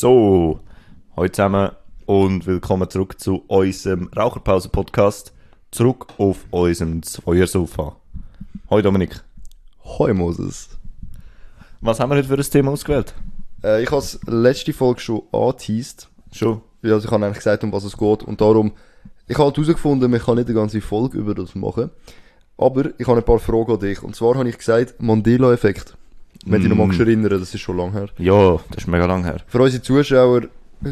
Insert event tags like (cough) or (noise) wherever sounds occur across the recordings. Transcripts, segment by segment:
So, heute zusammen und willkommen zurück zu unserem Raucherpause-Podcast. Zurück auf unserem Feuersofa. Hoi Dominik, Hoi Moses. was haben wir heute für ein Thema ausgewählt? Äh, ich habe letzte Folge schon angeteased. Schon? Ja, Also ich habe eigentlich gesagt, um was es geht. Und darum, ich habe halt herausgefunden, man kann nicht eine ganze Folge über das machen. Aber ich habe ein paar Fragen an dich. Und zwar habe ich gesagt, Mandela-Effekt. Wenn du dich noch Mm. magst erinnern, das ist schon lange her. Ja, das ist mega lang her. Für unsere Zuschauer,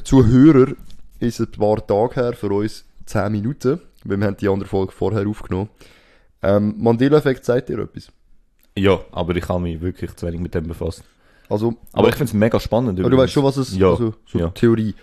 Zuhörer, ist es ein paar Tage her, für uns 10 Minuten. Weil wir haben die andere Folge vorher aufgenommen. Ähm, Mandela-Effekt sagt dir etwas. Ja, aber ich habe mich wirklich zu wenig mit dem befasst. Also, Aber ich finde es mega spannend. aber du weißt schon, was es Ja, also, so ja. Theorie.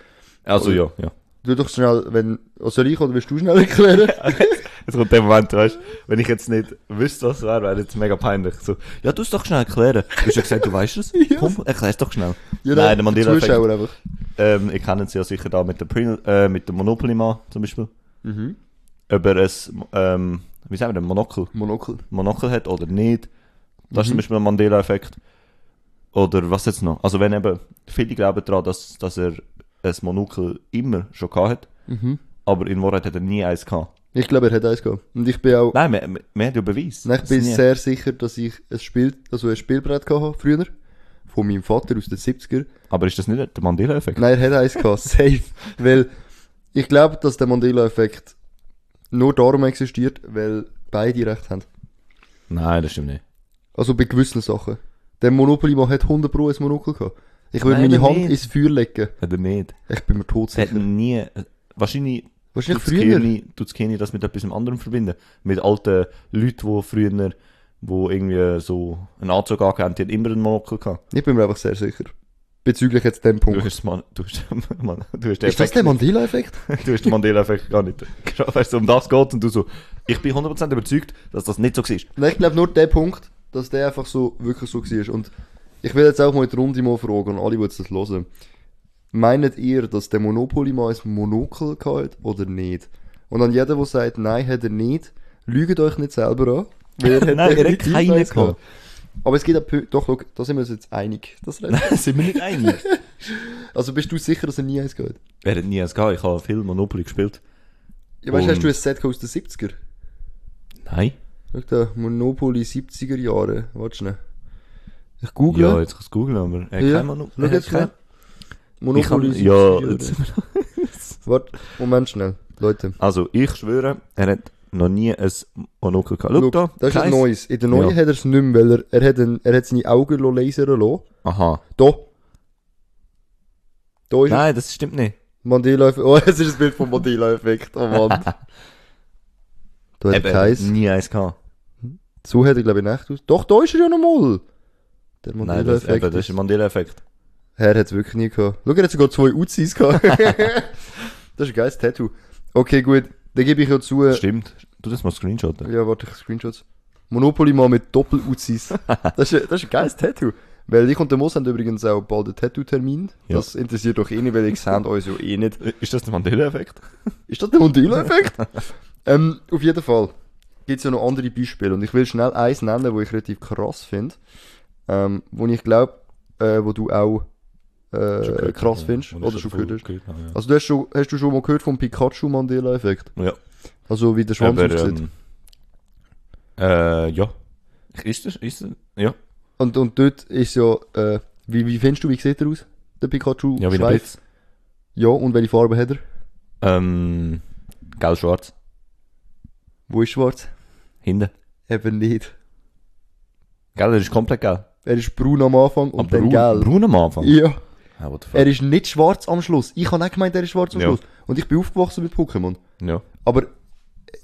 Also ja, ja. Du doch schnell, wenn, also ich oder willst du schnell (laughs) erklären? (laughs) Jetzt kommt der Moment, weißt wenn ich jetzt nicht wüsste, was es wäre, wäre jetzt mega peinlich. So, ja, du es doch schnell erklären. Du hast ja gesagt, du weißt es. (laughs) Ja. Komm, erklär's doch schnell. Ja, Nein, der Mandela-Effekt. Einfach. Ähm, ihr kennt es ja sicher da mit, der Prin äh, mit dem Monopoly-Mann zum Beispiel. Mhm. Ob er ein, ähm, wie sagen wir denn, Monokel, Monokel. Monokel hat oder nicht. Das ist Mhm. zum Beispiel ein Mandela-Effekt. Oder was jetzt noch? Also wenn eben, viele glauben daran, dass, dass er ein Monokel immer schon gehabt hat, Mhm. aber in Wahrheit hat er nie eins gehabt. Ich glaube, er hat eins gehabt. Und ich bin auch, Nein, wir, wir, haben ja Beweis. nein, ich Das bin nie- sehr sicher, dass ich ein Spiel, also ein Spielbrett gehabt habe, früher. Von meinem Vater aus den 70er. Aber ist das nicht der Mandela-Effekt? Nein, er hat eins gehabt. (laughs) Safe. Weil, ich glaube, dass der Mandela-Effekt nur darum existiert, weil beide recht haben. Nein, das stimmt nicht. Also bei gewissen Sachen. Der Monopoly-Mann hat 100 Pro ein Monokel gehabt. Ich würde meine Hand nicht. ins Feuer legen. Hat er nicht. Ich bin mir tot Er hat sicher. nie, wahrscheinlich Wahrscheinlich tut's früher. Tut's Kini das mit etwas anderem verbinden. Mit alten Leuten, die früher, wo irgendwie so einen Anzug angehabt haben, die immer einen Monokel gehabt. Ich bin mir einfach sehr sicher. Bezüglich jetzt dem Du Punkt. hast, man, du hast, man, du hast den Ist das der. Mandela-Effekt? (laughs) Du hast den Mandela-Effekt gar nicht. Genau, Weißt du, um das geht und du so, ich bin 100% überzeugt, dass das nicht so war. Nein, ich glaube nur der Punkt, dass der einfach so, wirklich so war. Und ich will jetzt auch mal in die Runde mal fragen, und alle, die jetzt das hören. Meint ihr, dass der Monopoly mal ein Monokel hatte oder nicht? Und an jeden, der sagt, nein, hat er nicht, lügt euch nicht selber an. Weil er (laughs) hat Nein, er hat eins gehabt. Aber es gibt auch doch, schau, da sind wir uns jetzt einig. Das. (laughs) Nein, sind wir nicht einig. (laughs) Also bist du sicher, dass er nie eins gehabt? er hat nie eins gehabt. Ich habe viel Monopoly gespielt. Ja, weißt du, hast du ein Set aus den 70er? Nein. Schau da, Monopoly 70er Jahre. Warte schnell. Ich google. Ja, jetzt kannst du googeln, aber er hat Ja, kein Mono- Monopoly Ich hab, 70er ja, jetzt, (laughs) Warte, Moment schnell. Leute. also ich schwöre, er hat noch nie ein Monokel gehabt. Schau, Schau, da, das ist ein neues. In der neuen Ja. hat er es nicht mehr, weil er, er, hat, ein, er hat seine Augen lo- lasern lassen. Aha. Da. Da ist Nein, das stimmt nicht. Mandela-Effekt. (laughs) Oh, es ist ein Bild vom Mandela-Effekt. Oh Mann. (laughs) da hat Eben, er keins. nie eins gehabt. So hat er, glaube ich, nicht aus. Doch, da ist er ja noch mal. Der Nein, das, Mandela-Effekt. eben, das ist ein Mandela-Effekt. Er hat es wirklich nie gehabt. Schau, er hat sogar zwei Uzis gehabt. (laughs) das ist ein geiles Tattoo. Okay, gut. Dann gebe ich ja zu. äh, Stimmt. Du das mal screenshotten. Ja, warte, ich Screenshots. Monopoly mal mit Doppel-Uzis. (laughs) das, ist, ein- das ist ein geiles Tattoo. Weil ich und der Moos haben übrigens auch bald einen Tattoo-Termin. Ja. Das interessiert doch eh nicht, weil ich sehe uns ja eh nicht. Ist das der Mandela-Effekt? Ist das der Mandela-Effekt? (laughs) ähm, auf jeden Fall gibt es ja noch andere Beispiele. Und ich will schnell eins nennen, wo ich relativ krass finde. Ähm, wo ich glaube, äh, wo du auch äh, krass findest. Oder schon gehört hast. hast. Also du hast, schon, hast du schon mal gehört vom Pikachu-Mandela-Effekt? Ja. Also wie der Schwanz Aber, aussieht. ähm, äh, ja. Ist das, ist das, ja. Und, und dort ist ja, äh, wie, wie findest du, wie sieht er aus? Der Pikachu? Ja, wie Schweif? Blitz. Ja, und welche Farbe hat er? Ähm, gelb-schwarz. Wo ist schwarz? Hinten. Eben nicht. Gell, er ist komplett gelb. Er ist braun am Anfang und Aber dann braun, gelb. braun am Anfang? Ja. Er ist nicht schwarz am Schluss. Ich habe auch gemeint, er ist schwarz am Ja. Schluss. Und ich bin aufgewachsen mit Pokémon. Ja. Aber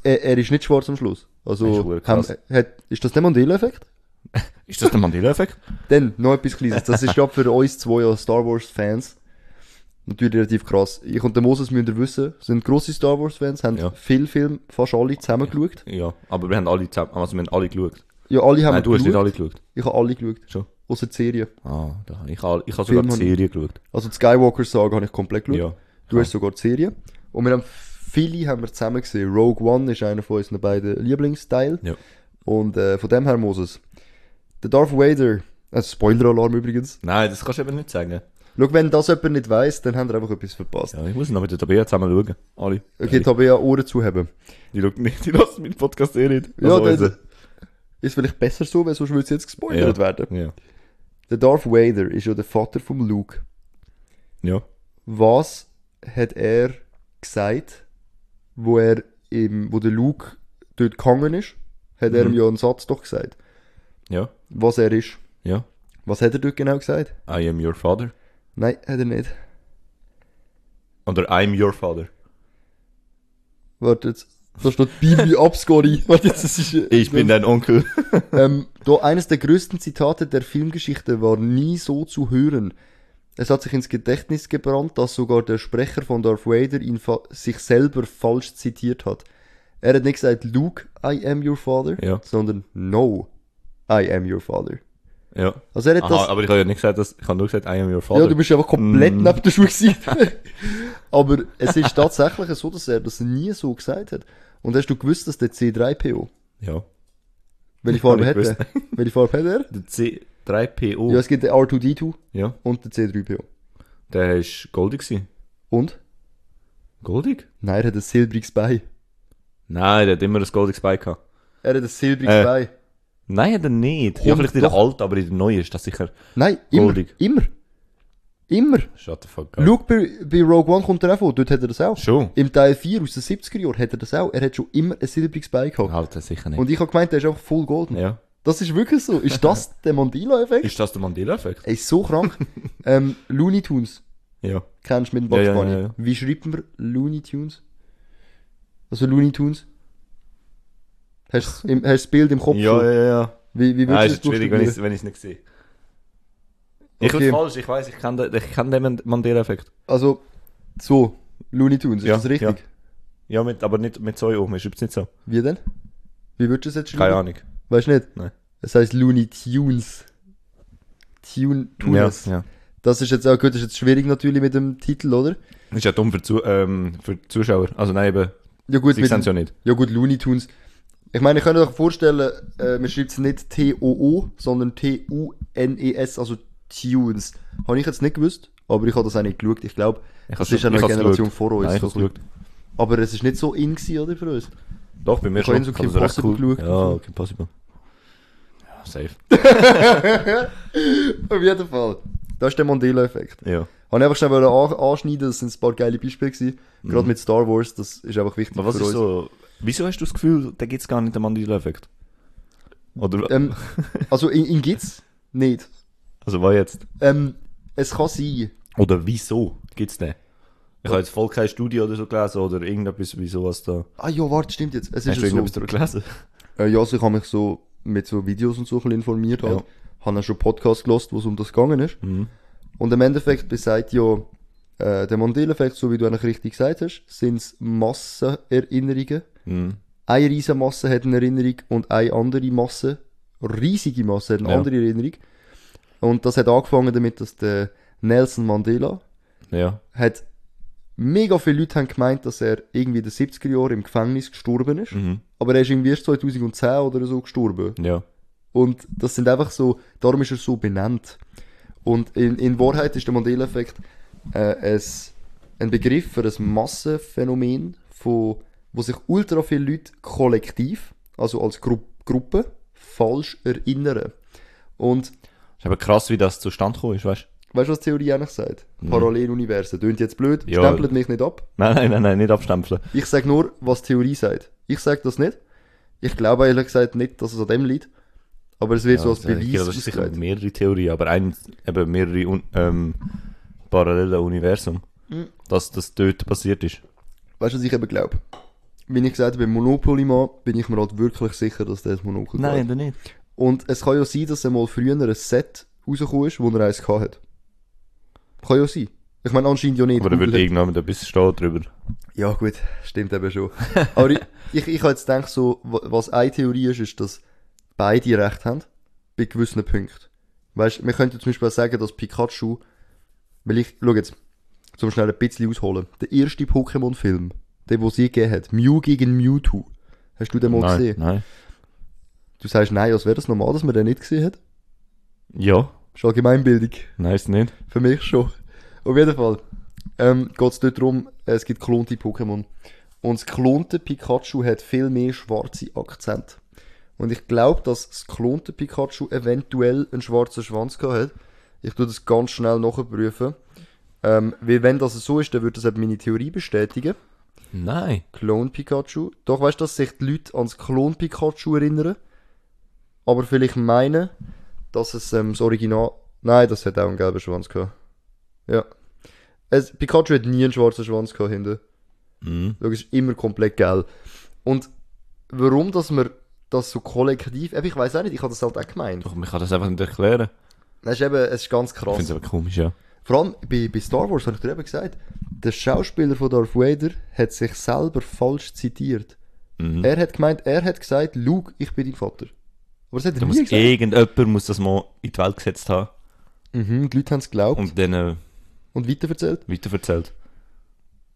er, er ist nicht schwarz am Schluss. Ist Also, verdammt haben, hat, ist das der Mandela-Effekt? (laughs) Ist das der Mandela-Effekt? Dann, noch etwas Kleines. Das ist gerade für uns zwei als Star Wars-Fans natürlich relativ krass. Ich und der Moses müssen wissen, sind grosse Star Wars-Fans, haben Ja. viel Film, fast alle zusammen geschaut. Ja. Aber wir haben alle zusammen, also wir haben alle geschaut. Ja, alle haben Nein, du hast nicht geschaut. alle geschaut. Ich habe alle geschaut. Schon. Außer die Serie. Ah, da, ich habe ich habe sogar Film die ich- Serie geschaut. Also die Skywalker-Saga habe ich komplett geschaut. Ja. Du hast sogar die Serie. Und wir haben viele haben wir zusammen gesehen. Rogue One ist einer von unseren beiden Lieblingsteil. Ja. Und äh, von dem her Moses. Der Darth Vader, äh, Spoiler-Alarm übrigens. Nein, das kannst du eben nicht sagen. Schau, wenn das jemand nicht weiss, dann haben wir einfach etwas verpasst. Ja, ich muss noch mit der Tabea zusammen schauen. Alle. Okay, Ja, Tabea, Ohren zuhaben. die schaut nicht, (laughs) die lassen meinen Podcast eh nicht. Ja, Also dann- unsere. Ist vielleicht besser so, weil sonst würde es jetzt gespoilert Ja. werden. Ja. Der Darth Vader ist ja der Vater vom Luke. Ja. Was hat er gesagt, wo er im, wo der Luke dort gehangen ist? Hat er Mhm. ihm ja einen Satz doch gesagt. Ja. Was er ist. Ja. Was hat er dort genau gesagt? I am your father. Nein, hat er nicht. Oder I'm your father. Warte jetzt. Da steht Bibi (laughs) ist. äh, Ich bin dein Onkel. (laughs) Ähm, da eines der größten Zitate der Filmgeschichte war nie so zu hören. Es hat sich ins Gedächtnis gebrannt, dass sogar der Sprecher von Darth Vader ihn fa- sich selber falsch zitiert hat. Er hat nicht gesagt, Luke, I am your father, Ja. sondern No, I am your father. Ja. Also er hat Aha, das... aber ich habe ja nicht gesagt, dass, ich habe nur gesagt, I am your father. Ja, du bist einfach komplett Mm. neben der Schule gewesen. (laughs) Aber es ist tatsächlich so, dass er das nie so gesagt hat. Und hast du gewusst, dass der C3PO, ja. welche Farbe hat ich er? (laughs) Welche Farbe hat er? Der C3PO. Ja, es gibt den R2D2 ja. und den C3PO. Der ist goldig gewesen. Und? Goldig? Nein, er hat ein silbriges Bein. Nein, der hat immer ein goldiges Bein gehabt. Er hat ein silbriges Äh. Bein. Nein, hat er nicht. Ja, vielleicht in der alten, aber in der neuen ist das sicher Nein. Goldig. Immer. Immer. Shut the fuck up. Schau, bei, bei Rogue One kommt er auch vor, dort hat er das auch. Schon? Im Teil 4 aus den 70er Jahren hat er das auch. Er hat schon immer ein silbriges Bein gehabt. Alter, sicher nicht. Und ich habe gemeint, der ist einfach voll golden. ja. Das ist wirklich so. Ist das (laughs) der Mandela-Effekt? Ist das der Mandela-Effekt? Ey, ist so krank. (laughs) ähm, Looney Tunes. Ja. Kennst du mit dem Bugs Ja, ja, ja, ja. Wie schreibt man Looney Tunes? Also Looney Tunes? Hast du das Bild im Kopf? Ja, schon? ja, ja. Wie, wie würdest ist du das schwierig, wenn ich es nicht sehe. Ich Okay. falsch, ich weiß, ich kann den, ich kann den Mandela-Effekt. Also, so, Looney Tunes, ist Ja, das richtig? Ja, mit, aber nicht mit zwei oben, ich schreibe es nicht so. Wie denn? Wie würdest du es jetzt schreiben? Keine Ahnung. Weißt du nicht? Nein. Es heißt Looney Tunes. Tune, Tunes. Ja, ja. Das ist jetzt auch gut, das ist jetzt schwierig natürlich mit dem Titel, oder? Ist ja dumm für, zu, ähm, für Zuschauer. Also nein, eben, Ja gut, sie mit, ja nicht. ja gut, Looney Tunes. Ich meine, ich könnte euch vorstellen, äh, man schreibt es nicht T-O-O, sondern T-U-N-E-S, also Tunes. Habe ich jetzt nicht gewusst, aber ich habe das auch nicht geschaut. Ich glaube, das hab's- ist eine Generation geschaut. vor uns. Nein, ich so. geschaut. aber es ist nicht so in gewesen, oder, für uns? Doch, bei mir Ich habe schon. so Ich hab's Kim recht Possible cool. geschaut Ja, so. Kim Possible. Ja, safe. (laughs) Auf jeden Fall. Das ist der Mandela-Effekt. Ja. Habe ich einfach schnell anschneiden, das sind ein paar geile Beispiele gewesen. Gerade mit Star Wars, das ist einfach wichtig Mhm. Aber was für ist uns. so, wieso hast du das Gefühl, da gibt's gar nicht den Mandela-Effekt? Oder, Ähm, also, ihn, ihn gibt's nicht. Also was jetzt? Ähm, es kann sein. Oder wieso gibt's den? Ich habe jetzt voll keine Studie oder so gelesen oder irgendetwas, wieso was da. Ah ja, warte, stimmt jetzt. Es Hast ist du ja so. darüber gelesen? Äh, ja, also ich habe mich so mit so Videos und so ein bisschen informiert. Halt. Ja. Habe auch schon Podcasts gelost, wo es um das gegangen ist. Mhm. Und im Endeffekt besagt ja äh, der Mandela-Effekt, so wie du eigentlich richtig gesagt hast, sind es Massenerinnerungen. Mhm. Eine riesige Masse hat eine Erinnerung und eine andere Masse, riesige Masse, hat eine Ja. andere Erinnerung. Und das hat angefangen damit, dass der Nelson Mandela Ja. hat mega viele Leute haben gemeint, dass er irgendwie in den 70er Jahren im Gefängnis gestorben ist. Mhm. Aber er ist irgendwie erst 2010 oder so gestorben. Ja. Und das sind einfach so, darum ist er so benannt. Und in, in Wahrheit ist der Mandela-Effekt äh, es, ein Begriff für ein Massenphänomen, von, wo sich ultra viele Leute kollektiv, also als Gru Gruppe, falsch erinnern. Und Ist aber krass, wie das zustande gekommen ist, weißt weißt du, was die Theorie eigentlich sagt? Paralleluniversen. Tönt jetzt blöd, Ja. stempelt mich nicht ab. Nein, nein, nein, nein, nicht abstempeln. Ich sage nur, was die Theorie sagt. Ich sage das nicht. Ich glaube ehrlich gesagt nicht, dass es an dem liegt. Aber es wird so als Ja, Beweis das ist sicher mehrere Theorien, aber ein, eben mehrere un, ähm, parallele Universum, Mhm. dass das dort passiert ist. Weißt du, was ich eben glaube? Wie ich gesagt habe, beim Monopoly-Mann bin ich mir halt wirklich sicher, dass der das Monopoly Nein, dann nicht. Und es kann ja sein, dass er mal früher ein Set rausgekommen ist, wo er eins hat. Kann ja sein. Ich meine, anscheinend ja nicht. Aber da wird hat- irgendjemand etwas stehen drüber. Ja, gut, stimmt eben schon. Aber ich, ich, ich habe jetzt gedacht, so, wa- was eine Theorie ist, ist, dass beide recht haben. Bei gewissen Punkten. Weißt wir könnten zum Beispiel auch sagen, dass Pikachu, weil ich, schau jetzt, zum schnell ein bisschen ausholen. Der erste Pokémon-Film, der, wo sie gegeben hat, Mew gegen Mewtwo. Hast du den mal nein, gesehen? nein. Du sagst nein, als wäre das normal, dass man den nicht gesehen hat? Ja, ist Allgemeinbildung. nein, ist nicht. Für mich schon. Auf jeden Fall ähm, geht es dort darum, es gibt klonte Pokémon. Und das klonte Pikachu hat viel mehr schwarze Akzente. Und ich glaube, dass das klonte Pikachu eventuell einen schwarzen Schwanz gehabt hat. Ich tue das ganz schnell nachprüfen. Ähm, weil wenn das so ist, dann würde das eben meine Theorie bestätigen. Nein. Clone Pikachu. Doch weißt du, dass sich die Leute ans Clone Pikachu erinnern. Aber vielleicht meinen, dass es ähm, das Original. Nein, das hat auch einen gelben Schwanz gehabt. Ja. Es, Pikachu hat nie einen schwarzen Schwanz gehabt hinten. Mhm. Ist immer komplett gelb. Und warum, dass wir das so kollektiv. Ich weiß auch nicht, ich habe das halt auch gemeint. Doch, man kann das einfach nicht erklären. Das ist eben, es ist ganz Ich krass. finde es aber komisch, ja. Vor allem bei, bei Star Wars habe ich dir eben gesagt, der Schauspieler von Darth Vader hat sich selber falsch zitiert. Mhm. Er hat gemeint, er hat gesagt, Luke, ich bin dein Vater. Aber das hat er Da muss gesagt. irgendjemand muss das mal in die Welt gesetzt haben Mhm, die Leute haben es geglaubt und, und dann äh, weiterverzählt. weiterverzählt.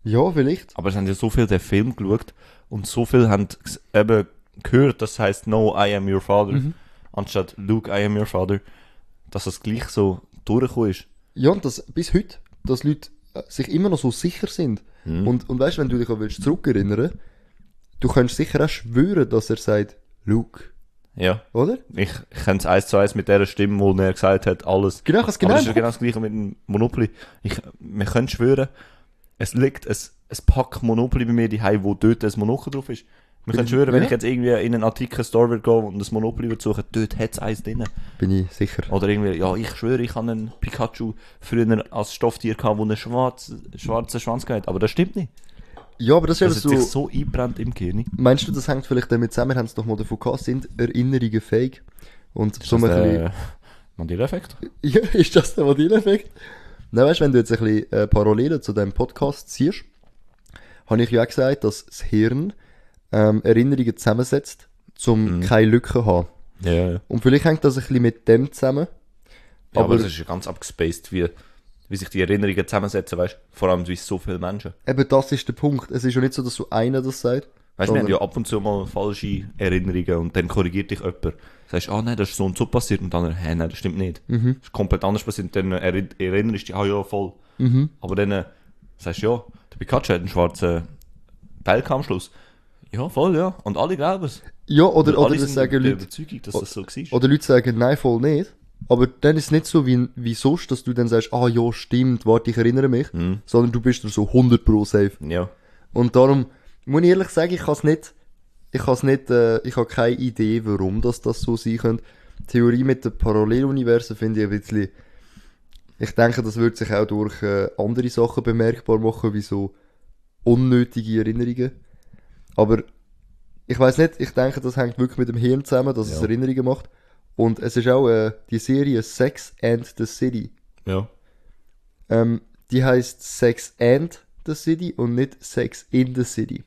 Ja, vielleicht. Aber es haben ja so viel den Film geschaut und so viel haben eben gehört, das heißt No, I am your father, Mhm. anstatt Luke, I am your father, dass das gleich so durchgekommen ist. Ja, und das bis heute, dass Leute äh, sich immer noch so sicher sind. Mhm. Und, und weißt du, wenn du dich auch willst zurückerinnern, du kannst sicher auch schwören, dass er sagt, Luke, Ja, oder? ich, ich kenne es eins zu eins mit der Stimme, wo er gesagt hat, alles. Genau, Aber genau. das ist ja genau das gleiche mit dem Monopoly. Ich, wir können schwören, es liegt ein, ein Pack Monopoly bei mir daheim, wo dort ein Monokel drauf ist. Wir können schwören, wenn Ja. ich jetzt irgendwie in einen antiken Store würde gehen und das Monopoly würde suchen, dort hat es eins drin. Bin ich sicher. Oder irgendwie, ja, ich schwöre, ich habe einen Pikachu früher als Stofftier gehabt, wo einen schwarz, schwarzen Schwanz gehabt Aber das stimmt nicht. Ja, aber das ist Das hat so. sich so eingebrannt im Gehirn. Meinst du, das hängt vielleicht damit zusammen, haben es doch mal davon gehabt, sind Erinnerungen fähig? Und Ist so das ein bisschen, Mandela-Effekt? (laughs) ja, ist das der Vanille-Effekt? Nein, weißt du, wenn du jetzt ein bisschen äh, Parallelen zu diesem Podcast ziehst, habe ich ja auch gesagt, dass das Hirn ähm, Erinnerungen zusammensetzt, um Mhm. keine Lücken zu haben. Ja, ja. Und vielleicht hängt das ein bisschen mit dem zusammen. Ja, aber, Aber- das ist ja ganz abgespaced, wie, wie sich die Erinnerungen zusammensetzen, weißt du? Vor allem wie so viele Menschen. Eben das ist der Punkt. Es ist ja nicht so, dass so einer das sagt. Weißt du, wir haben ja ab und zu mal falsche Erinnerungen und dann korrigiert dich jemand. Sagst, ah nein, das ist so und so passiert und dann, hä, nein, das stimmt nicht. Mhm. Das ist komplett anders passiert. Dann eri- erinnerst du dich, ah ja, voll. Mhm. Aber dann äh, sagst du, ja, der Pikachu hat einen schwarzen Teil am Schluss. Ja, voll, ja. Und alle glauben es. Ja, oder, Und oder sind sagen Leute, Überzeugung, dass das so war. oder Leute sagen, nein, voll nicht. Aber dann ist es nicht so wie, wie sonst, dass du dann sagst, ah ja, stimmt, warte, ich erinnere mich. Mhm. Sondern du bist da so 100 pro safe. Ja. Und darum, muss ich ehrlich sagen, ich kann es nicht, ich kann es nicht, äh, ich habe keine Idee, warum das, das so sein könnte. Die Theorie mit den Paralleluniversen finde ich ein bisschen, ich denke, das wird sich auch durch äh, andere Sachen bemerkbar machen, wie so unnötige Erinnerungen. Aber ich weiß nicht, ich denke, das hängt wirklich mit dem Hirn zusammen, dass es Ja. Erinnerungen macht. Und es ist auch äh, die Serie Sex and the City. Ja. Ähm, die heißt Sex and the City und nicht Sex in the City.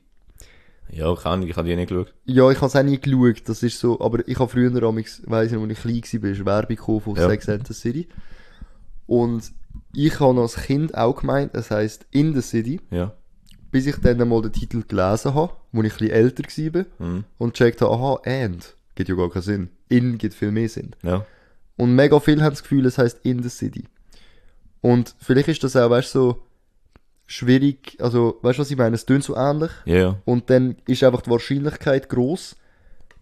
Ja, keine Ahnung, ich habe die nicht geschaut. Ja, ich habe es auch nie geschaut, das ist so, aber ich habe früher, amigs, weiss ich, als ich klein war, ist Werbung von Ja. Sex and the City. Und ich habe als Kind auch gemeint, es heisst In the City, Ja. bis ich dann einmal den Titel gelesen habe, wo ich ein bisschen älter war Mhm. und checkt habe, aha, and, gibt ja gar keinen Sinn. In gibt viel mehr Sinn. Ja. Und mega viele haben das Gefühl, es heißt in the city. Und vielleicht ist das auch, weißt du, so schwierig, also, weißt du, was ich meine? Es tönt so ähnlich. Ja, ja. Und dann ist einfach die Wahrscheinlichkeit groß,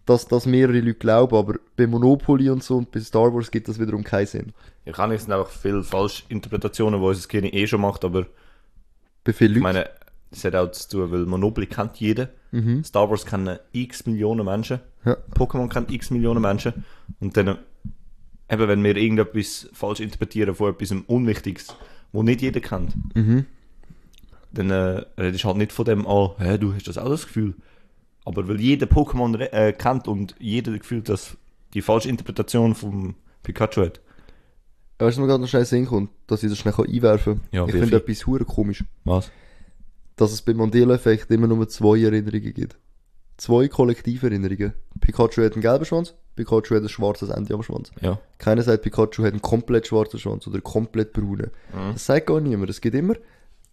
dass das mehrere Leute glauben. Aber bei Monopoly und so und bei Star Wars gibt das wiederum keinen Sinn. Ja, kann ich, es sind einfach viele falsche Interpretationen, die unser Gehirn eh schon macht, aber Bei vielen ich Leuten. meine, es hat auch zu tun, weil Monopoly kennt jeder. Mhm. Star Wars kennen x Millionen Menschen. Ja. Pokémon kennt x Millionen Menschen. Und dann, eben, wenn wir irgendetwas falsch interpretieren von etwas Unwichtiges, wo nicht jeder kennt, Mhm. dann äh, redest du halt nicht von dem, ah, hä, du hast das auch das Gefühl. Aber weil jeder Pokémon äh, kennt und jeder das Gefühl, dass die falsche Interpretation vom Pikachu hat. Weißt du, was mir gerade noch schnell Sinn kommt, dass ich das schnell einwerfen kann? Ja, ich finde etwas hure komisch. Was? Dass es beim Mandela-Effekt immer nur zwei Erinnerungen gibt. Zwei Kollektiverinnerungen. Pikachu hat einen gelben Schwanz, Pikachu hat ein schwarzes Ende am Schwanz. Ja. Keiner sagt, Pikachu hat einen komplett schwarzen Schwanz oder komplett braunen. Mhm. Das sagt gar niemand. Es gibt immer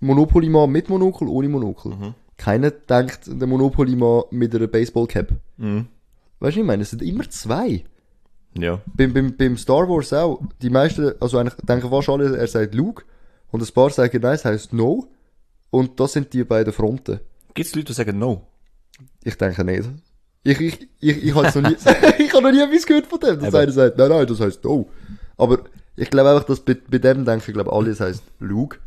Monopoly-Mann mit Monokel, ohne Monokel. Mhm. Keiner denkt, der Monopoly-Mann mit einer Baseball-Cap. Mhm. Weißt du, ich meine, es sind immer zwei. Ja. Beim, beim, beim Star Wars auch. Die meisten, also eigentlich denken fast alle, er sagt Luke. Und ein paar sagen nein, es heisst no. Und das sind die beiden Fronten. Gibt es Leute, die sagen No? Ich denke nicht. Ich, ich, ich, ich habe noch nie, (laughs) (laughs) ich habe noch nie etwas gehört von dem, dass Eben. einer sagt, nein, nein, das heisst no. Aber ich glaube einfach, dass bei, bei dem denken, ich glaube, alle, es heisst Lug.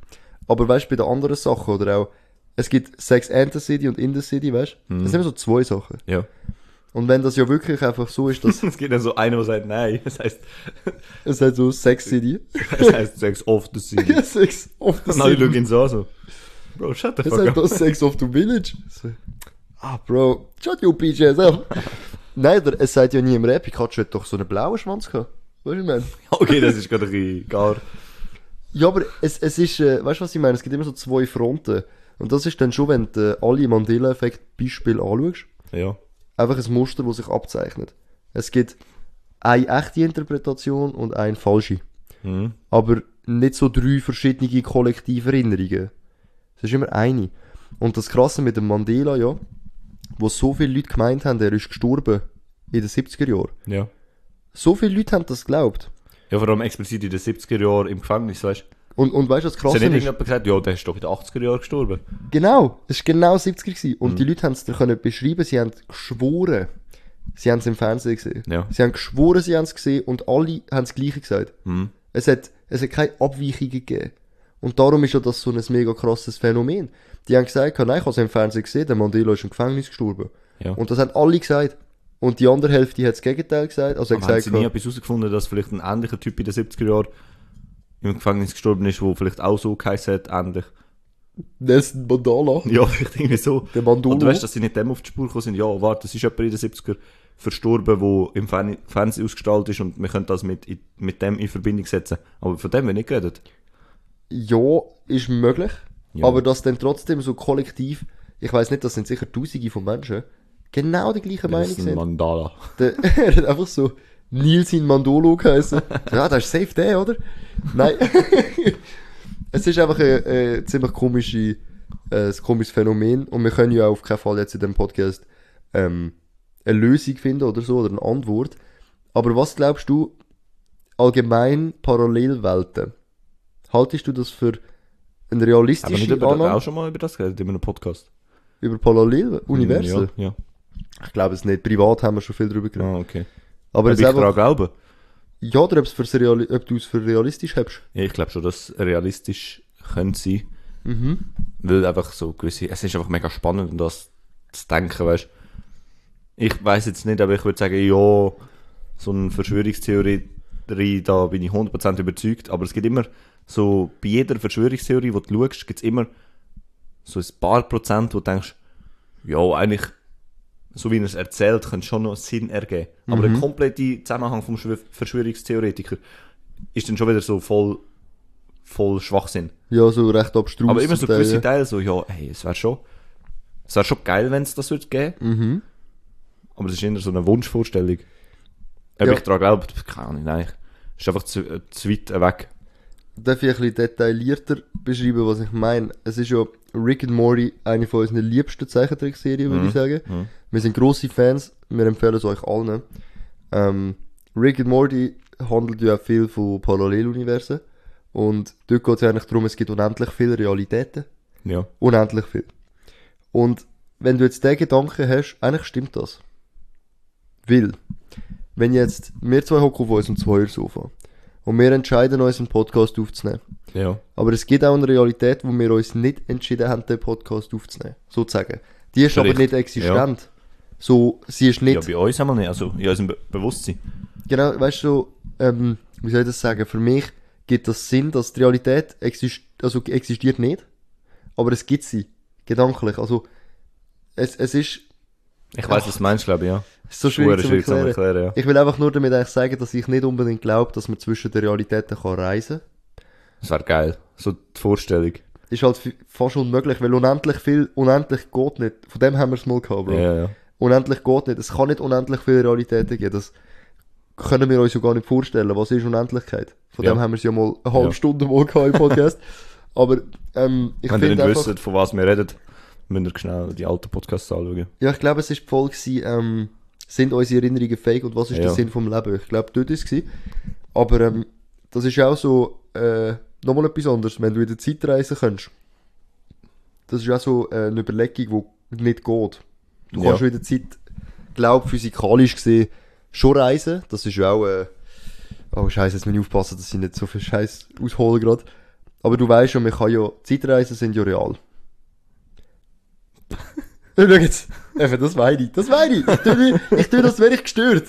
Aber weißt du, bei den anderen Sachen oder auch, es gibt Sex and the City und in the City, weißt du? Das sind immer so zwei Sachen. Ja. Und wenn das ja wirklich einfach so ist, dass (laughs) Es gibt dann so einen, der sagt Nein. Das heißt, es halt so Sex City, das heißt Sex of the City. Sex of the Und alle City. schauen ihn so an, so. Bro, shut the fuck up. das Sex of the Village. Ah, Bro, shut your bitch ass up. (laughs) Nein, der, es sagt ja nie im Rap, Pikachu hat doch so einen blauen Schwanz gehabt. Weißt du, was ich meine? (laughs) Okay, das ist gerade ein bisschen gar... Ja, aber es, es ist, äh, weißt du, was ich meine? Es gibt immer so zwei Fronten. Und das ist dann schon, wenn du äh, alle Mandela-Effekt-Beispiele anschaust, Ja. einfach ein Muster, das sich abzeichnet. Es gibt eine echte Interpretation und eine falsche. Mhm. Aber nicht so drei verschiedene kollektive Erinnerungen. Es ist immer eine. Und das Krasse mit dem Mandela, ja, wo so viele Leute gemeint haben, er ist gestorben in den 70er Jahren. Ja. So viele Leute haben das geglaubt. Ja, vor allem explizit in den 70er Jahren im Gefängnis, weißt du? Und, und weißt du, was krass hat nicht ist? irgendjemand gesagt, ja, der ist doch in den 80er Jahren gestorben. Genau, es war genau 70er gewesen. Mhm. Und die Leute haben es können beschreiben, sie haben geschworen, sie haben es im Fernsehen gesehen. Ja. Sie haben geschworen, sie haben es gesehen und alle haben das Gleiche gesagt. Mhm. Es hat, es hat keine Abweichungen gegeben. Und darum ist ja das so ein mega krasses Phänomen. Die haben gesagt, nein, ich habe es im Fernsehen gesehen, der Mandela ist im Gefängnis gestorben. Ja. Und das haben alle gesagt. Und die andere Hälfte hat das Gegenteil gesagt. Also Aber haben gesagt, sie nie etwas herausgefunden, dass vielleicht ein ähnlicher Typ in den 70er Jahren im Gefängnis gestorben ist, wo vielleicht auch so geheißen hat, ähnlich. Nelson Mandela. (laughs) Ja, vielleicht irgendwie so. Der Mandolo. Und du weißt, dass sie nicht dem auf die Spur gekommen sind. Ja, warte, es ist jemand in den 70er verstorben, der im Fern Fernsehen ausgestrahlt ist und wir können das mit, mit dem in Verbindung setzen. Aber von dem wird nicht geredet. Ja, ist möglich. Ja. Aber dass dann trotzdem so kollektiv, ich weiß nicht, das sind sicher Tausende von Menschen, genau die gleiche Meinung Das ist ein sind. Mandala. (laughs) Der, er hat einfach so Nilsin Mandolo geheißen. ja, das ist safe der, oder? Nein. (laughs) es ist einfach ein, ein ziemlich komische, äh, ein komisches Phänomen und wir können ja auf keinen Fall jetzt in dem Podcast ähm, eine Lösung finden oder so oder eine Antwort. Aber was glaubst du allgemein Parallelwelten? Haltest du das für eine Haben wir nicht über, Annahme auch schon mal über das geredet in einem Podcast? über Paralleluniversen? Ja, ja. Ich glaube es nicht. Privat haben wir schon viel darüber geredet. Ah, okay. Aber Ob ich daran glaube? ja, oder ob, es fürs Reali ob du es für realistisch hältst. Ja, ich glaube schon, dass es realistisch könnte sein. Mhm. Weil einfach so gewisse, es ist einfach mega spannend, um das zu denken, weißt Ich weiß jetzt nicht, aber ich würde sagen, ja, so eine Verschwörungstheorie, da bin ich 100% überzeugt, aber es gibt immer so, bei jeder Verschwörungstheorie, die du schaust, gibt es immer so ein paar Prozent, wo du denkst, ja, eigentlich, so wie er es erzählt, könnte schon noch Sinn ergeben. Aber der komplette Zusammenhang vom Schw- Verschwörungstheoretiker ist dann schon wieder so voll, voll Schwachsinn. Ja, so recht abstrus. Aber immer so gewisse ja. Teile, so, ja, hey, es wäre schon, es wäre schon geil, wenn es das würde geben. Mhm. Aber es ist eher so eine Wunschvorstellung. Ob Ja. ich daran glaube, keine Ahnung, nein. Es ist einfach zu, äh, zu weit weg. Darf ich ein bisschen detaillierter beschreiben, was ich meine? Es ist ja Rick and Morty eine von unseren liebsten Zeichentrickserien, würde ich sagen. mhm. Wir sind grosse Fans, wir empfehlen es euch allen. Ähm, Rick and Morty handelt ja auch viel von Paralleluniversen. Und dort geht es eigentlich darum, es gibt unendlich viele Realitäten. Ja. Unendlich viel. Und wenn du jetzt den Gedanken hast, eigentlich stimmt das. Weil, wenn jetzt, wir zwei hocken auf unserem Zweiersofa und wir entscheiden uns, einen Podcast aufzunehmen. Ja. Aber es gibt auch eine Realität, wo wir uns nicht entschieden haben, den Podcast aufzunehmen. Sozusagen. Die ist aber Richtig. nicht existent. So, sie ist nicht, Ja, bei uns haben wir nicht, also in unserem Be Bewusstsein. genau, weißt du, so, ähm, wie soll ich das sagen? Für mich gibt das Sinn, dass die Realität exist also existiert nicht, aber es gibt sie. Gedanklich. Also, es, es ist, Ich weiß, was du meinst, glaube ich, ja. Ist so schwierig zu schwierig zu erklären. erklären, ja. Ich will einfach nur damit eigentlich sagen, dass ich nicht unbedingt glaube, dass man zwischen den Realitäten kann reisen kann. Das wäre geil. So die Vorstellung. Ist halt fast unmöglich, weil unendlich viel, unendlich geht nicht. Von dem haben wir es mal gehabt, Bro. Ja, ja. Unendlich geht nicht. Es kann nicht unendlich viele Realitäten geben. Das können wir uns ja gar nicht vorstellen. Was ist Unendlichkeit? Von Ja. dem haben wir es ja mal eine halbe Ja. Stunde mal gehabt im Podcast. (laughs) Aber ähm, ich Wenn ihr finde nicht einfach... wisst, von was wir reden, müsst ihr schnell die alten Podcasts anschauen. Ja, ich glaube, es ist die Folge gewesen, ähm, sind unsere Erinnerungen fake und was ist der Ja. Sinn vom Leben? Ich glaube, dort ist es gewesen. Aber ähm, das ist auch so äh, nochmal etwas anderes. Wenn du in der Zeit reisen kannst, das ist ja so äh, eine Überlegung, die nicht geht. Du Ja. kannst in der Zeit, glaub physikalisch gesehen, schon reisen. Das ist ja auch, äh, oh scheiße, jetzt muss ich aufpassen, dass ich nicht so viel Scheiß aushole gerade. Aber du weißt schon, man kann ja, Zeitreisen sind ja real. (laughs) Schau jetzt, eben, das meine ich, das meine ich. Ich tue, mich- ich tue das, wäre ich gestört.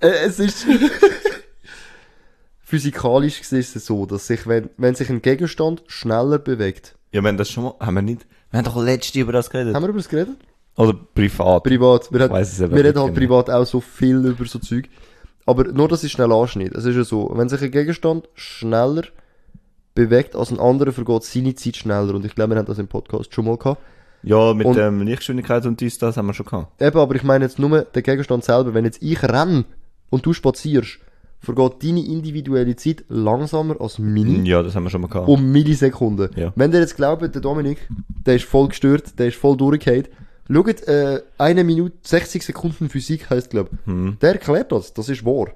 Äh, es ist, (laughs) physikalisch gesehen ist es so, dass sich, wenn, wenn sich ein Gegenstand schneller bewegt, Ja, haben das schon mal, haben wir nicht, wir haben doch letzte über das geredet. haben wir über das geredet? Oder privat. Privat. Wir, Ich hat, wir reden halt privat auch so viel über so Zeug. Aber nur, dass ich schnell anschneide. Es ist ja so, wenn sich ein Gegenstand schneller bewegt als ein anderer, vergeht seine Zeit schneller. Und ich glaube, wir haben das im Podcast schon mal gehabt. Ja, mit Und- ähm, Lichtgeschwindigkeit und dies, das haben wir schon gehabt. Eben, aber ich meine jetzt nur den Gegenstand selber. Wenn jetzt ich renne und du spazierst, vergeht deine individuelle Zeit langsamer als meine. Ja, das haben wir schon mal gehabt. um Millisekunden. Ja. Wenn ihr jetzt glaubt, der Dominik, der ist voll gestört, der ist voll durchgehend, schaut, äh, eine Minute, 60 Sekunden Physik heisst, glaub Hm. Der erklärt das, das ist wahr.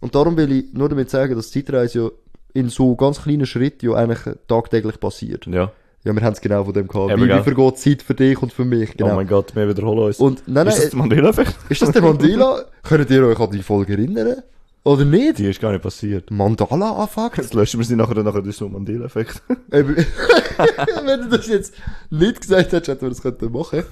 Und darum will ich nur damit sagen, dass Zeitreise ja in so ganz kleinen Schritten ja eigentlich tagtäglich passiert. Ja. Ja, wir haben es genau von dem gehabt. Eben, wie, wie vergeht Zeit für dich und für mich, Oh genau. mein Gott, wir wiederholen uns. und, nein, ist nein, das der Mandela-Effekt? ist das der Mandela? Könnt ihr euch an die Folge erinnern? Oder nicht? Die ist gar nicht passiert. Mandala anfangen? Jetzt löschen wir sie nachher, nachher durch so einen Mandela-Effekt. (laughs) (laughs) Wenn du das jetzt nicht gesagt hättest, hätten wir das können machen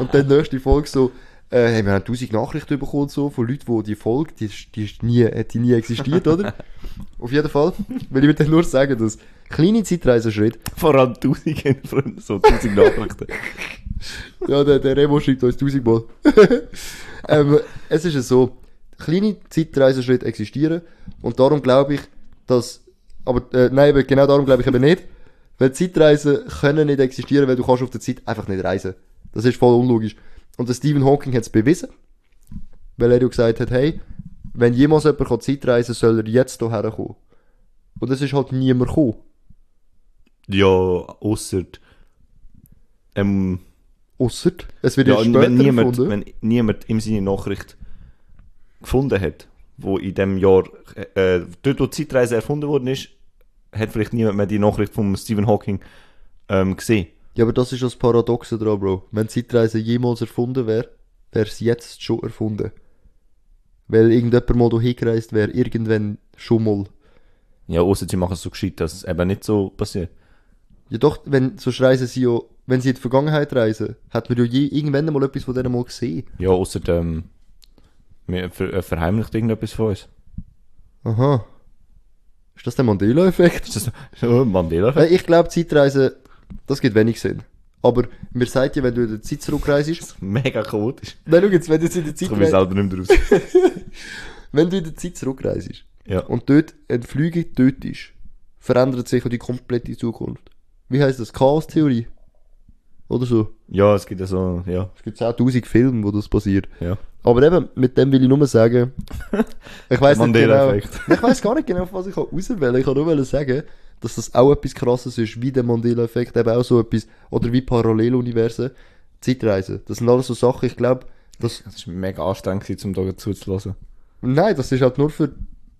Und dann nächste Folge so, äh, hey, wir haben tausend Nachrichten bekommen so, von Leuten, die die Folge, die, die ist nie, hat die nie existiert, oder? (laughs) Auf jeden Fall will ich dir nur sagen, dass kleine Zeitreisenschritte, Vor allem tausend Freunde, so tausend Nachrichten. (laughs) ja, der, der Remo schreibt uns tausendmal. (laughs) ähm, es ist ja so, kleine Zeitreisenschritte existieren und darum glaube ich, dass, aber, äh, nein, aber genau darum glaube ich eben nicht, weil Zeitreisen können nicht existieren, weil du kannst auf der Zeit einfach nicht reisen. Das ist voll unlogisch. Und der Stephen Hawking hat es bewiesen, weil er ja gesagt hat, hey, wenn jemals jemand kann Zeitreisen soll er jetzt hierher kommen. Und es ist halt niemand gekommen. Ja, ausser, ähm, Ausser, es wird ja, ja, später wenn niemand, erfunden. wenn niemand ihm seine Nachricht gefunden hat, wo in dem Jahr, äh, dort wo die Zeitreise erfunden worden ist, hat vielleicht niemand mehr die Nachricht von Stephen Hawking, ähm, gesehen. Ja, aber das ist das Paradoxe dran, Bro. Wenn Zeitreise jemals erfunden wäre, wäre es jetzt schon erfunden. Weil irgendjemand mal da hingereist wäre, irgendwann schon mal. Ja, außer sie machen es so gescheit, dass es eben nicht so passiert. Ja doch, wenn so reisen sie ja, wenn sie in die Vergangenheit reisen, hat man ja je, irgendwann mal etwas von denen mal gesehen. Ja, außer ähm, wir ver äh, verheimlicht irgendetwas von uns. Aha. Ist das der Mandela-Effekt? Ist das so ein Mandela? Weil ich glaube, Zeitreisen, das gibt wenig Sinn. Aber mir sagt ja, wenn du in der Zeit zurückreist, Mega chaotisch. nein, schau jetzt, wenn du jetzt in der Ich Zeit, komme ich selber nicht mehr raus. (laughs) wenn du in der Zeit zurückreist, ja. und dort ein Flüge ist, verändert sich auch die komplette Zukunft. Wie heißt das? Chaos-Theorie? Oder so. ja, es gibt ja so, ja, Es gibt 10.000 Filme, wo das passiert. ja. Aber eben, mit dem will ich nur sagen, (laughs) ich weiß nicht genau, (laughs) ich weiß gar nicht genau, auf was ich auswählen Ich kann nur sagen, dass das auch etwas krasses ist, wie der Mandela-Effekt, eben auch so etwas, oder wie Paralleluniversen, Zeitreisen. Das sind alles so Sachen, ich glaube, das, Es war mega anstrengend, gewesen, um da zuzulassen. nein, das ist halt nur für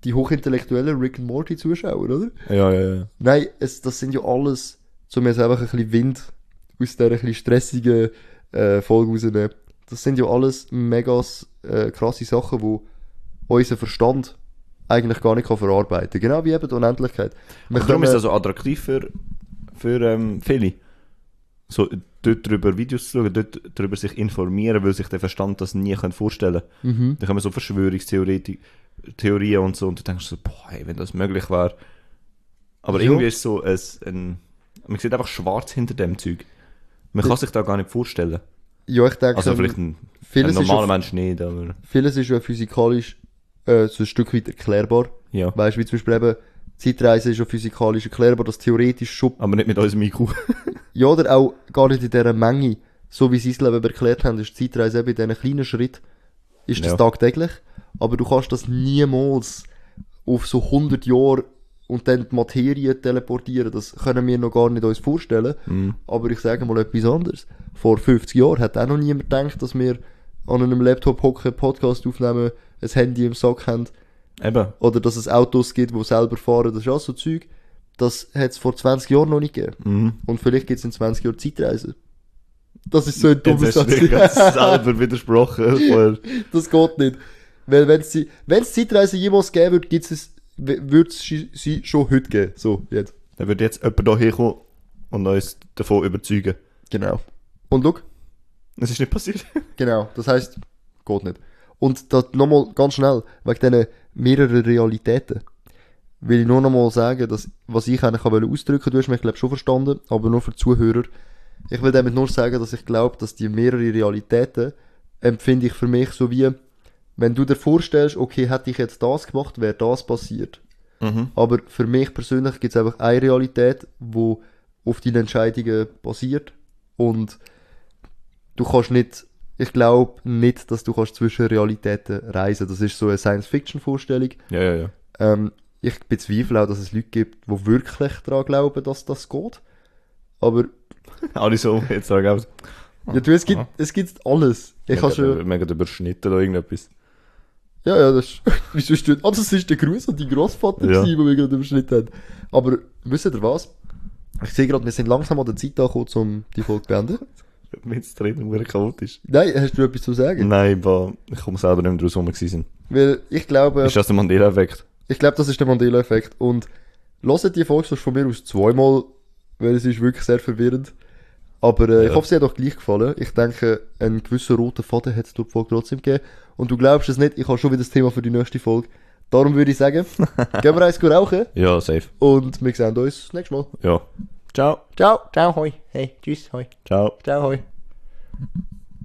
die hochintellektuellen Rick and Morty Zuschauer, oder? Ja, ja, ja. Nein, es, das sind ja alles, mir jetzt einfach ein bisschen Wind aus dieser ein bisschen stressigen äh, Folge rausnehmen. Das sind ja alles mega äh, krasse Sachen, wo unser Verstand eigentlich gar nicht kann verarbeiten kann. Genau wie eben die Unendlichkeit. Wir darum ist das so attraktiv für, für ähm, viele. So, dort drüber Videos zu schauen, dort drüber sich informieren, weil sich der Verstand das nie kann vorstellen kann. Mhm. Dann kommen so Verschwörungstheorien Theorien und so, und du denkst so, boah, hey, wenn das möglich wäre. Aber Ja. irgendwie ist so ein, ein, man sieht einfach schwarz hinter dem Zeug. Man kann sich da gar nicht vorstellen. Ja, ich denke, Also vielleicht ein, ein vieles, normaler Mensch nicht, aber vieles ist ja physikalisch äh, so ein Stück weit erklärbar. ja. Weißt du, wie zum Beispiel eben, Zeitreise ist ja physikalisch erklärbar, dass theoretisch schon Aber nicht mit unserem IQ. (laughs) Ja, oder auch gar nicht in dieser Menge. So wie sie es Leben erklärt haben, ist die Zeitreise eben in diesen kleinen Schritt ist das Ja. tagtäglich. Aber du kannst das niemals auf so 100 Jahre und dann die Materie teleportieren. Das können wir noch gar nicht uns vorstellen. Mhm. Aber ich sage mal etwas anderes. Vor 50 Jahren hat auch noch niemand gedacht, dass wir an einem Laptop hocken, Podcast aufnehmen, ein Handy im Sack haben Eben. oder dass es Autos gibt, die selber fahren. Das ist auch so Zeug. das hat es vor 20 Jahren noch nicht gegeben. Mhm. Und vielleicht gibt es in 20 Jahren Zeitreisen. Das ist so ein dummes Satz. selber widersprochen. (laughs) Das geht nicht. Weil wenn es wenn es Zeitreisen jemals geben würde, gibt's es, würde es sie- schon heute geben. So, jetzt. Dann würde jetzt jemand hier herkommen und uns davon überzeugen. Genau. Und look, Es ist nicht passiert. genau, das heißt, geht nicht. Und das nochmal ganz schnell, wegen diesen mehreren Realitäten, will ich nur nochmal sagen, dass, was ich eigentlich auch ausdrücken wollte, du hast mich, glaube schon verstanden, aber nur für die Zuhörer. Ich will damit nur sagen, dass ich glaube, dass die mehrere Realitäten empfinde ich für mich so wie, wenn du dir vorstellst, okay, hätte ich jetzt das gemacht, wäre das passiert. Mhm. Aber für mich persönlich gibt es einfach eine Realität, wo auf deine Entscheidungen basiert. Und du kannst nicht, ich glaube nicht, dass du kannst zwischen Realitäten reisen. Das ist so eine Science-Fiction-Vorstellung. Ja, ja, ja. Ähm, ich bezweifle auch, dass es Leute gibt, die wirklich daran glauben, dass das geht. Aber (laughs) Alle so, jetzt sagen wir ja, du, es, gibt, es gibt alles. Ich habe schon. Mega überschnitten oder irgendetwas. Ja, ja, das ist. (laughs) Wieso ist das? Ah, das ist der Gruß an die Großvater, Ja. ja. den wir gerade überschnitten haben. Aber wisst ihr was? Ich sehe gerade, wir sind langsam an der Zeit angekommen, um die Folge zu beenden. (laughs) Mit drin, nur chaotisch. Nein, hast du etwas zu sagen? Nein, aber ich komme selber nicht mehr draus, wo wir gewesen sind. Weil ich glaube, Ist das der Mandela-Effekt? ich glaube, das ist der Mandela-Effekt. Und hört die Folge von mir aus zweimal, weil es ist wirklich sehr verwirrend. Aber äh, ich Ja. hoffe, sie hat euch gleich gefallen. Ich denke, einen gewissen roten Faden hat es durch die Folge trotzdem gegeben. Und du glaubst es nicht, ich habe schon wieder das Thema für die nächste Folge. Darum würde ich sagen, (laughs) gehen wir eins gut rauchen Ja, safe. und wir sehen uns das nächste Mal. Ja. Ciao. Ciao, ciao, hoi. Hey, tschüss, hoi. Ciao. Ciao, hoi.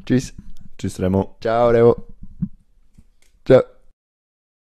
Tschüss. Tschüss, Remo. Ciao, Remo. Ciao.